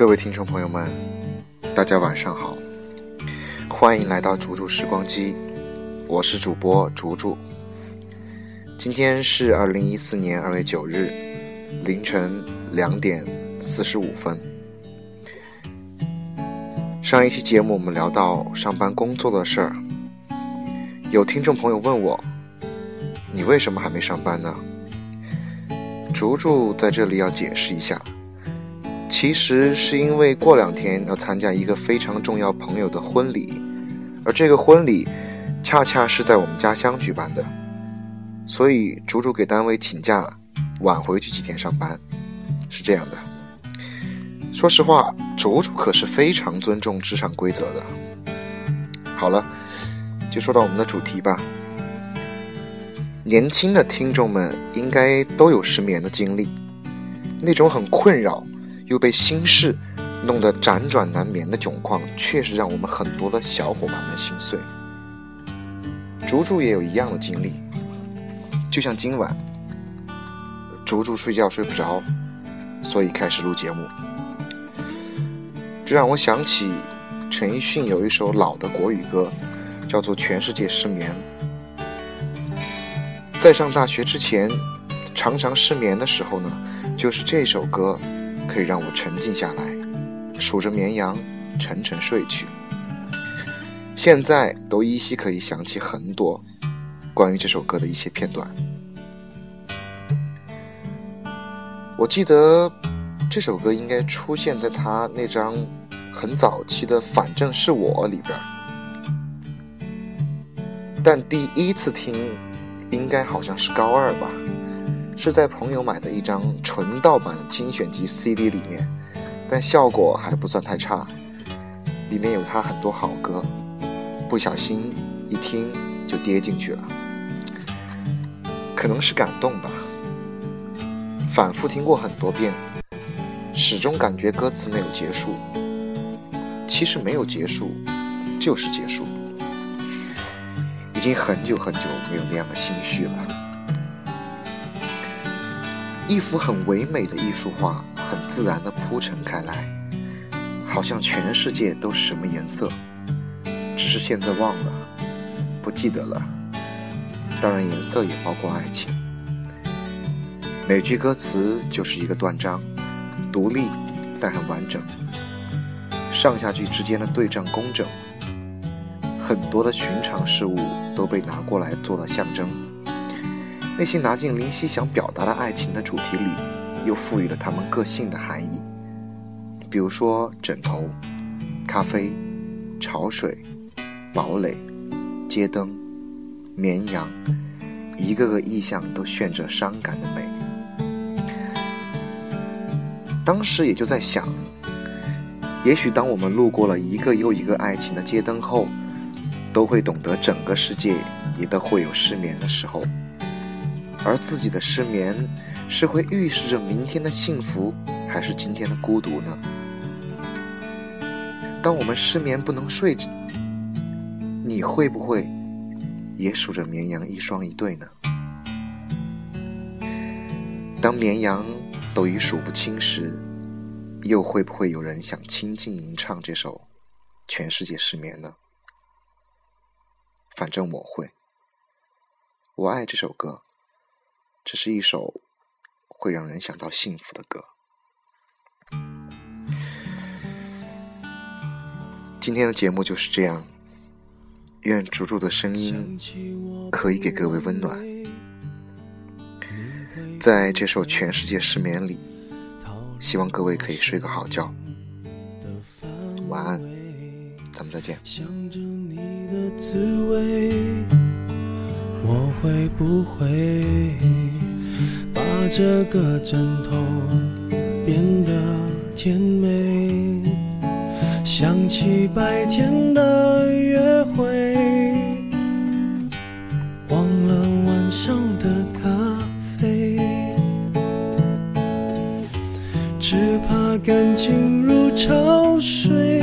各位听众朋友们，大家晚上好，欢迎来到竹竹时光机，我是主播竹竹。今天是二零一四年二月九日凌晨两点四十五分。上一期节目我们聊到上班工作的事儿，有听众朋友问我，你为什么还没上班呢？竹竹在这里要解释一下。其实是因为过两天要参加一个非常重要朋友的婚礼，而这个婚礼恰恰是在我们家乡举办的，所以竹竹给单位请假，晚回去几天上班，是这样的。说实话，竹竹可是非常尊重职场规则的。好了，就说到我们的主题吧。年轻的听众们应该都有失眠的经历，那种很困扰。又被心事弄得辗转难眠的窘况，确实让我们很多的小伙伴们心碎。竹竹也有一样的经历，就像今晚，竹竹睡觉睡不着，所以开始录节目。这让我想起陈奕迅有一首老的国语歌，叫做《全世界失眠》。在上大学之前，常常失眠的时候呢，就是这首歌。可以让我沉静下来，数着绵羊，沉沉睡去。现在都依稀可以想起很多关于这首歌的一些片段。我记得这首歌应该出现在他那张很早期的《反正是我》里边，但第一次听应该好像是高二吧。是在朋友买的一张纯盗版精选集 CD 里面，但效果还不算太差。里面有他很多好歌，不小心一听就跌进去了。可能是感动吧，反复听过很多遍，始终感觉歌词没有结束。其实没有结束，就是结束。已经很久很久没有那样的心绪了。一幅很唯美的艺术画，很自然地铺陈开来，好像全世界都是什么颜色，只是现在忘了，不记得了。当然，颜色也包括爱情。每句歌词就是一个断章，独立但很完整，上下句之间的对仗工整，很多的寻常事物都被拿过来做了象征。那些拿进林夕想表达的爱情的主题里，又赋予了他们个性的含义。比如说枕头、咖啡、潮水、堡垒、街灯、绵羊，一个个意象都炫着伤感的美。当时也就在想，也许当我们路过了一个又一个爱情的街灯后，都会懂得整个世界也都会有失眠的时候。而自己的失眠，是会预示着明天的幸福，还是今天的孤独呢？当我们失眠不能睡，你会不会也数着绵羊一双一对呢？当绵羊都已数不清时，又会不会有人想亲近吟唱这首《全世界失眠》呢？反正我会，我爱这首歌。这是一首会让人想到幸福的歌。今天的节目就是这样，愿竹竹的声音可以给各位温暖。在这首《全世界失眠》里，希望各位可以睡个好觉，晚安，咱们再见。我会不会把这个枕头变得甜美？想起白天的约会，忘了晚上的咖啡，只怕感情如潮水，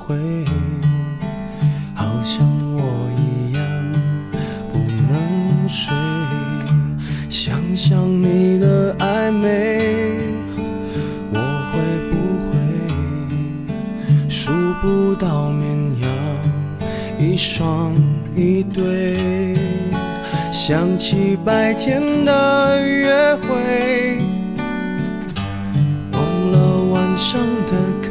会好像我一样不能睡？想想你的暧昧，我会不会数不到绵羊一双一对？想起白天的约会。忘了晚上的咖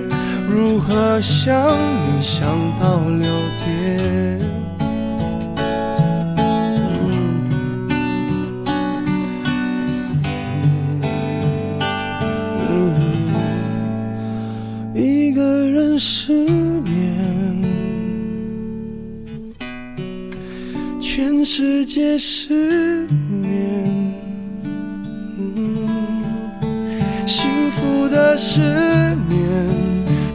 如何想你想到六点？一个人失眠。全世界失眠，幸福的失眠，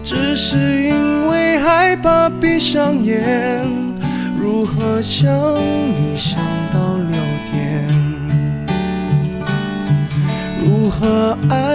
只是因为害怕闭上眼。如何想你想到六点？如何爱